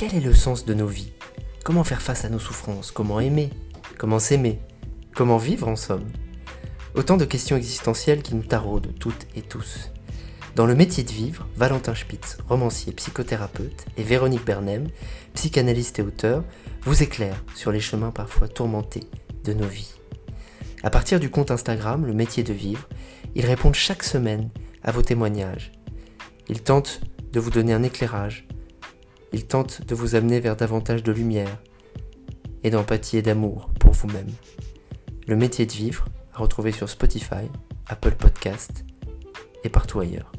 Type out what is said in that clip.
Quel est le sens de nos vies? Comment faire face à nos souffrances? Comment aimer? Comment s'aimer? Comment vivre en somme Autant de questions existentielles qui nous taraudent toutes et tous. Dans le métier de vivre, Valentin Spitz, romancier, psychothérapeute, et Véronique Bernem, psychanalyste et auteur, vous éclairent sur les chemins parfois tourmentés de nos vies. À partir du compte Instagram Le métier de vivre, ils répondent chaque semaine à vos témoignages. Ils tentent de vous donner un éclairage. Ils tentent de vous amener vers davantage de lumière et d'empathie et d'amour pour vous-même. Le métier de vivre à retrouver sur Spotify, Apple Podcast et partout ailleurs.